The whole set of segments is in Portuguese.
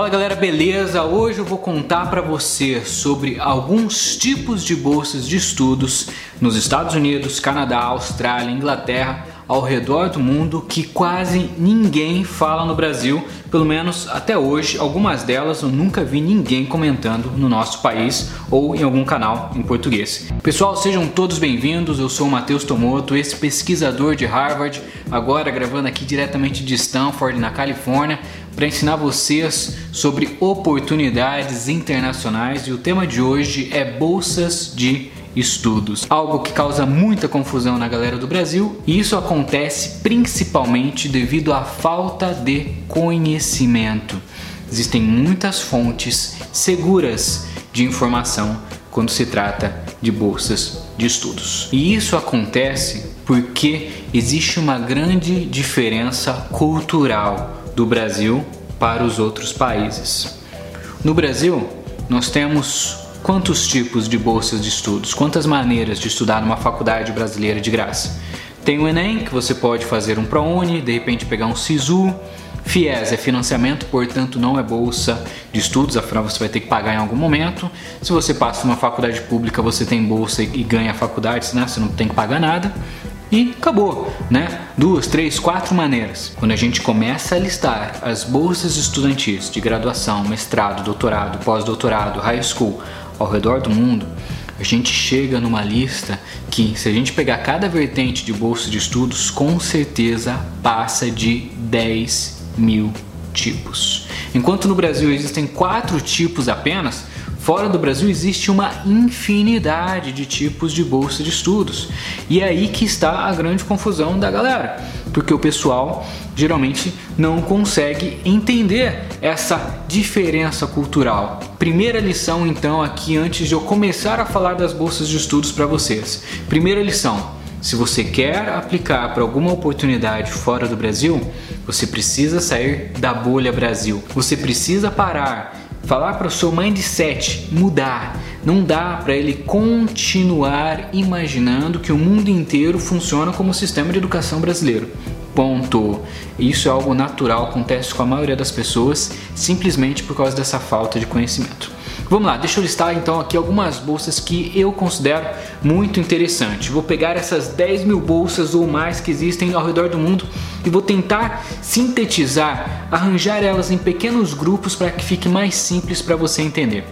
Fala galera, beleza? Hoje eu vou contar para você sobre alguns tipos de bolsas de estudos nos Estados Unidos, Canadá, Austrália, Inglaterra, ao redor do mundo que quase ninguém fala no Brasil, pelo menos até hoje. Algumas delas eu nunca vi ninguém comentando no nosso país ou em algum canal em português. Pessoal, sejam todos bem-vindos. Eu sou o Matheus Tomoto, esse pesquisador de Harvard, agora gravando aqui diretamente de Stanford, na Califórnia para ensinar vocês sobre oportunidades internacionais e o tema de hoje é bolsas de estudos, algo que causa muita confusão na galera do Brasil e isso acontece principalmente devido à falta de conhecimento. Existem muitas fontes seguras de informação quando se trata de bolsas de estudos. E isso acontece porque existe uma grande diferença cultural do Brasil para os outros países. No Brasil, nós temos quantos tipos de bolsas de estudos, quantas maneiras de estudar numa faculdade brasileira de graça. Tem o Enem, que você pode fazer um ProUni, de repente pegar um SISU. FIES é financiamento, portanto não é bolsa de estudos, afinal você vai ter que pagar em algum momento. Se você passa uma faculdade pública, você tem bolsa e ganha a faculdade, né? você não tem que pagar nada e acabou, né? Duas, três, quatro maneiras. Quando a gente começa a listar as bolsas estudantis de graduação, mestrado, doutorado, pós-doutorado, high school ao redor do mundo, a gente chega numa lista que, se a gente pegar cada vertente de bolsa de estudos, com certeza passa de 10 mil tipos. Enquanto no Brasil existem quatro tipos apenas, Fora do Brasil existe uma infinidade de tipos de bolsa de estudos. E é aí que está a grande confusão da galera, porque o pessoal geralmente não consegue entender essa diferença cultural. Primeira lição então aqui antes de eu começar a falar das bolsas de estudos para vocês. Primeira lição: se você quer aplicar para alguma oportunidade fora do Brasil, você precisa sair da bolha Brasil. Você precisa parar falar para o seu mindset mudar. Não dá para ele continuar imaginando que o mundo inteiro funciona como o sistema de educação brasileiro. Ponto. Isso é algo natural, acontece com a maioria das pessoas, simplesmente por causa dessa falta de conhecimento. Vamos lá, deixa eu listar então aqui algumas bolsas que eu considero muito interessantes. Vou pegar essas 10 mil bolsas ou mais que existem ao redor do mundo e vou tentar sintetizar, arranjar elas em pequenos grupos para que fique mais simples para você entender.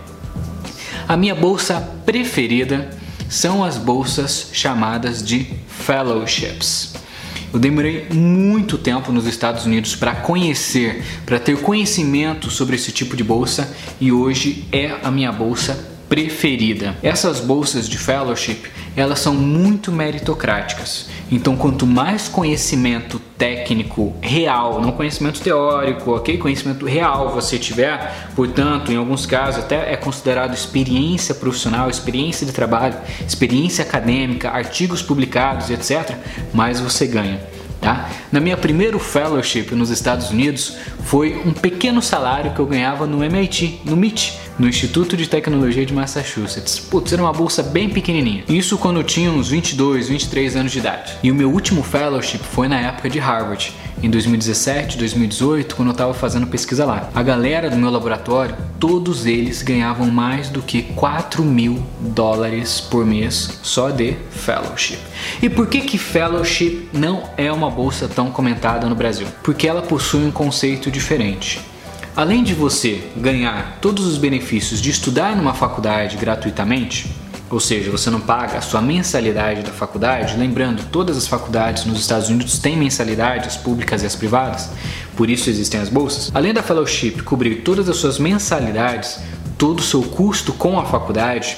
A minha bolsa preferida são as bolsas chamadas de fellowships. Eu demorei muito tempo nos Estados Unidos para conhecer, para ter conhecimento sobre esse tipo de bolsa e hoje é a minha bolsa preferida. Essas bolsas de fellowship, elas são muito meritocráticas. Então, quanto mais conhecimento técnico real, não conhecimento teórico, ok? Conhecimento real você tiver, portanto, em alguns casos até é considerado experiência profissional, experiência de trabalho, experiência acadêmica, artigos publicados, etc., mais você ganha. Tá? Na minha primeiro fellowship nos Estados Unidos foi um pequeno salário que eu ganhava no MIT, no MIT, no Instituto de Tecnologia de Massachusetts. Putz, era uma bolsa bem pequenininha. Isso quando eu tinha uns 22, 23 anos de idade. E o meu último fellowship foi na época de Harvard, em 2017, 2018, quando eu estava fazendo pesquisa lá. A galera do meu laboratório, todos eles ganhavam mais do que 4 mil dólares por mês só de fellowship. E por que que fellowship não é uma bolsa tão comentada no Brasil? Porque ela possui um conceito diferente. Além de você ganhar todos os benefícios de estudar numa faculdade gratuitamente, ou seja, você não paga a sua mensalidade da faculdade, lembrando, todas as faculdades nos Estados Unidos têm mensalidades públicas e as privadas, por isso existem as bolsas. Além da fellowship cobrir todas as suas mensalidades, todo o seu custo com a faculdade,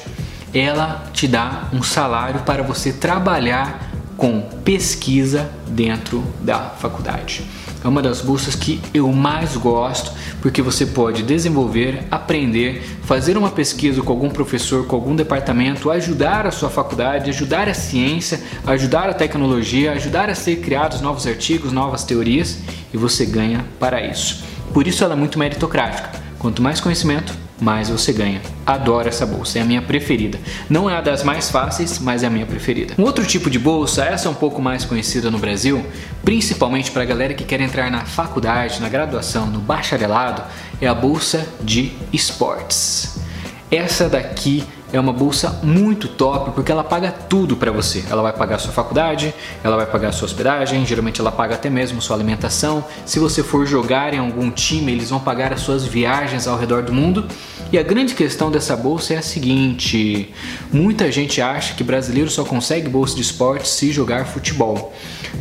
ela te dá um salário para você trabalhar com pesquisa dentro da faculdade. É uma das bolsas que eu mais gosto porque você pode desenvolver, aprender, fazer uma pesquisa com algum professor, com algum departamento, ajudar a sua faculdade, ajudar a ciência, ajudar a tecnologia, ajudar a ser criados novos artigos, novas teorias e você ganha para isso. Por isso ela é muito meritocrática. Quanto mais conhecimento, mais você ganha. Adoro essa bolsa, é a minha preferida. Não é a das mais fáceis, mas é a minha preferida. Um outro tipo de bolsa, essa é um pouco mais conhecida no Brasil, principalmente para a galera que quer entrar na faculdade, na graduação, no bacharelado, é a bolsa de esportes. Essa daqui é uma bolsa muito top porque ela paga tudo para você. Ela vai pagar sua faculdade, ela vai pagar sua hospedagem, geralmente ela paga até mesmo sua alimentação. Se você for jogar em algum time, eles vão pagar as suas viagens ao redor do mundo. E a grande questão dessa bolsa é a seguinte: muita gente acha que brasileiro só consegue bolsa de esporte se jogar futebol.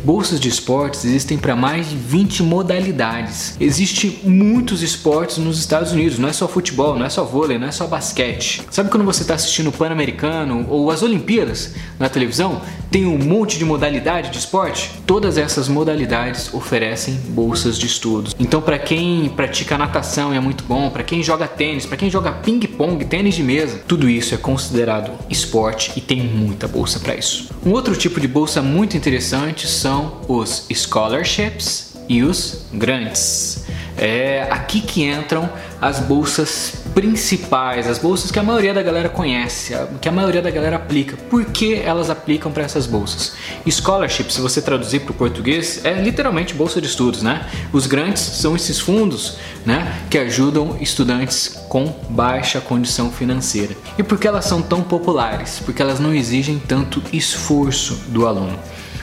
Bolsas de esportes existem para mais de 20 modalidades. Existem muitos esportes nos Estados Unidos, não é só futebol, não é só vôlei, não é só basquete. Sabe quando você está assistindo o Pan-Americano ou as Olimpíadas na televisão? Tem um monte de modalidade de esporte? Todas essas modalidades oferecem bolsas de estudos. Então, para quem pratica natação é muito bom, para quem joga tênis, para quem joga ping-pong, tênis de mesa, tudo isso é considerado esporte e tem muita bolsa para isso. Um outro tipo de bolsa muito interessante são os scholarships e os grants. É aqui que entram as bolsas principais, as bolsas que a maioria da galera conhece, que a maioria da galera aplica. Por que elas aplicam para essas bolsas? Scholarship, se você traduzir para o português, é literalmente bolsa de estudos, né? Os grants são esses fundos, né, que ajudam estudantes com baixa condição financeira. E por que elas são tão populares? Porque elas não exigem tanto esforço do aluno.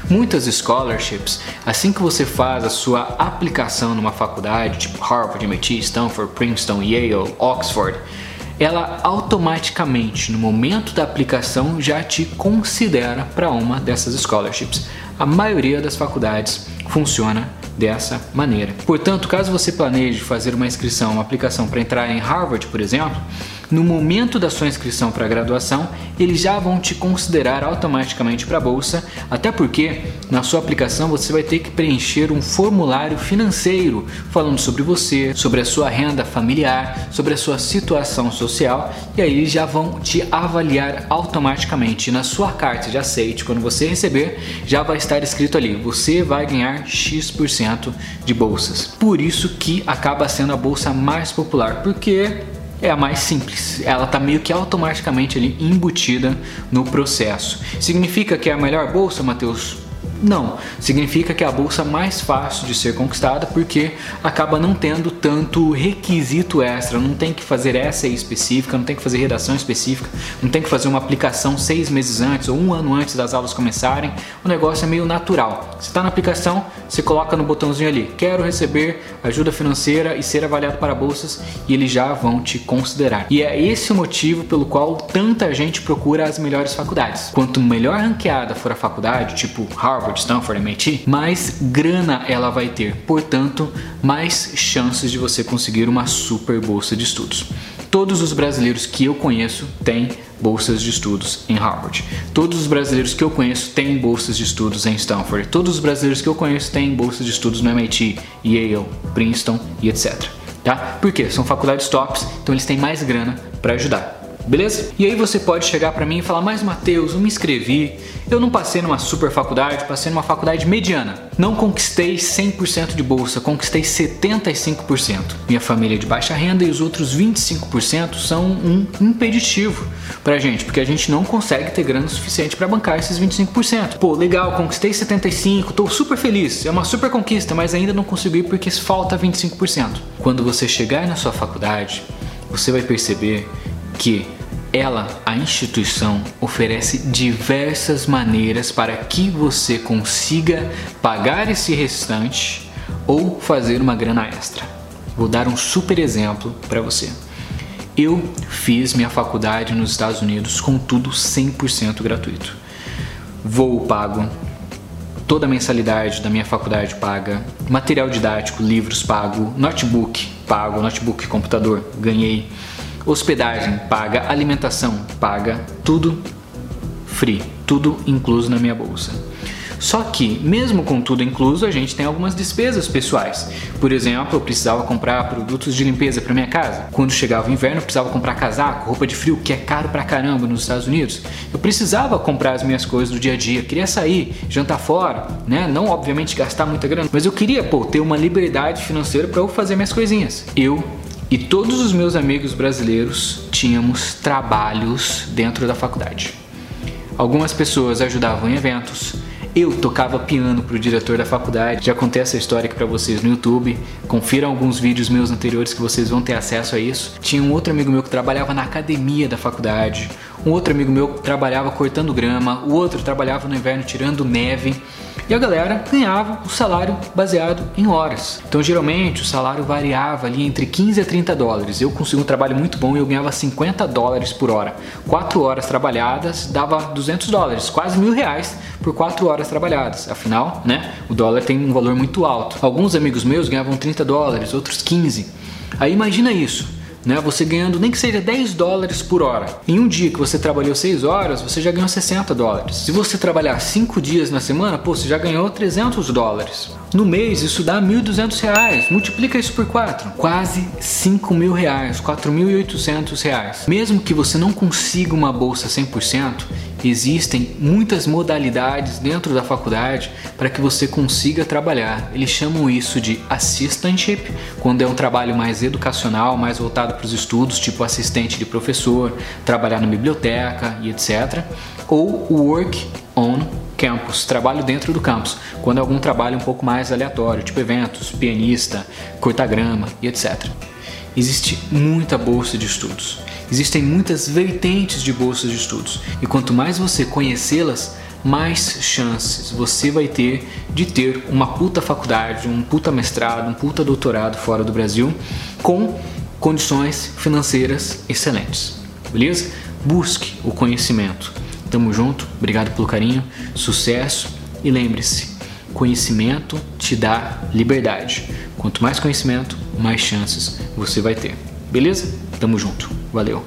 Muitas scholarships, assim que você faz a sua aplicação numa faculdade, tipo Harvard, MIT, Stanford, Princeton, Yale, Oxford, ela automaticamente, no momento da aplicação, já te considera para uma dessas scholarships. A maioria das faculdades funciona dessa maneira. Portanto, caso você planeje fazer uma inscrição, uma aplicação para entrar em Harvard, por exemplo, no momento da sua inscrição para a graduação, eles já vão te considerar automaticamente para a bolsa, até porque na sua aplicação você vai ter que preencher um formulário financeiro falando sobre você, sobre a sua renda familiar, sobre a sua situação social, e aí eles já vão te avaliar automaticamente na sua carta de aceite, quando você receber, já vai estar escrito ali: você vai ganhar X% de bolsas. Por isso que acaba sendo a bolsa mais popular, porque é a mais simples. Ela está meio que automaticamente ali embutida no processo. Significa que é a melhor bolsa, Matheus? Não, significa que é a bolsa mais fácil de ser conquistada porque acaba não tendo tanto requisito extra, não tem que fazer essa específica, não tem que fazer redação específica, não tem que fazer uma aplicação seis meses antes ou um ano antes das aulas começarem. O negócio é meio natural. Você está na aplicação, você coloca no botãozinho ali, quero receber ajuda financeira e ser avaliado para bolsas e eles já vão te considerar. E é esse o motivo pelo qual tanta gente procura as melhores faculdades. Quanto melhor ranqueada for a faculdade, tipo Harvard, Harvard, Stanford, MIT, mais grana ela vai ter, portanto, mais chances de você conseguir uma super bolsa de estudos. Todos os brasileiros que eu conheço têm bolsas de estudos em Harvard. Todos os brasileiros que eu conheço têm bolsas de estudos em Stanford. Todos os brasileiros que eu conheço têm bolsas de estudos no MIT, Yale, Princeton e etc. Tá? Por quê? São faculdades tops, então eles têm mais grana para ajudar beleza? E aí você pode chegar para mim e falar: Mas Mateus, eu me inscrevi, eu não passei numa super faculdade, passei numa faculdade mediana. Não conquistei 100% de bolsa, conquistei 75%. Minha família é de baixa renda e os outros 25% são um impeditivo pra gente, porque a gente não consegue ter grana suficiente para bancar esses 25%. Pô, legal, conquistei 75, tô super feliz, é uma super conquista, mas ainda não consegui porque falta 25%. Quando você chegar na sua faculdade, você vai perceber que ela, a instituição, oferece diversas maneiras para que você consiga pagar esse restante ou fazer uma grana extra. Vou dar um super exemplo para você. Eu fiz minha faculdade nos Estados Unidos com tudo 100% gratuito. Voo pago, toda a mensalidade da minha faculdade paga, material didático, livros pago, notebook pago, notebook computador ganhei hospedagem paga, alimentação paga, tudo free, tudo incluso na minha bolsa. Só que, mesmo com tudo incluso, a gente tem algumas despesas pessoais. Por exemplo, eu precisava comprar produtos de limpeza para minha casa. Quando chegava o inverno, eu precisava comprar casaco, roupa de frio, que é caro pra caramba nos Estados Unidos. Eu precisava comprar as minhas coisas do dia a dia, queria sair, jantar fora, né? Não obviamente gastar muita grana, mas eu queria, pô, ter uma liberdade financeira para eu fazer minhas coisinhas. Eu E todos os meus amigos brasileiros tínhamos trabalhos dentro da faculdade. Algumas pessoas ajudavam em eventos, eu tocava piano pro diretor da faculdade. Já contei essa história aqui para vocês no YouTube. Confiram alguns vídeos meus anteriores que vocês vão ter acesso a isso. Tinha um outro amigo meu que trabalhava na academia da faculdade. Um outro amigo meu trabalhava cortando grama. O outro trabalhava no inverno tirando neve e a galera ganhava o salário baseado em horas. Então, geralmente, o salário variava ali entre 15 a 30 dólares. Eu consegui um trabalho muito bom e eu ganhava 50 dólares por hora. 4 horas trabalhadas dava 200 dólares, quase mil reais por 4 horas trabalhadas. Afinal, né, o dólar tem um valor muito alto. Alguns amigos meus ganhavam 30 dólares, outros 15. Aí imagina isso né? Você ganhando nem que seja 10 dólares por hora. Em um dia que você trabalhou 6 horas, você já ganhou 60 dólares. Se você trabalhar 5 dias na semana, pô, você já ganhou 300 dólares. No mês isso dá 1.200 reais. Multiplica isso por 4. Quase 5 mil reais, 4.800 reais. Mesmo que você não consiga uma bolsa 100%, existem muitas modalidades dentro da faculdade para que você consiga trabalhar. Eles chamam isso de assistantship, quando é um trabalho mais educacional, mais voltado para os estudos, tipo assistente de professor, trabalhar na biblioteca e etc. Ou work on campus, trabalho dentro do campus, quando é algum trabalho um pouco mais aleatório, tipo eventos, pianista, cortar grama e etc. Existe muita bolsa de estudos. Existem muitas vertentes de bolsas de estudos e quanto mais você conhecê-las, mais chances você vai ter de ter uma puta faculdade, um puta mestrado, um puta doutorado fora do Brasil com condições financeiras excelentes. Beleza? Busque o conhecimento. Tamo junto, obrigado pelo carinho, sucesso e lembre-se, conhecimento te dá liberdade. Quanto mais conhecimento, mais chances você vai ter. Beleza? Tamo junto. Valeu.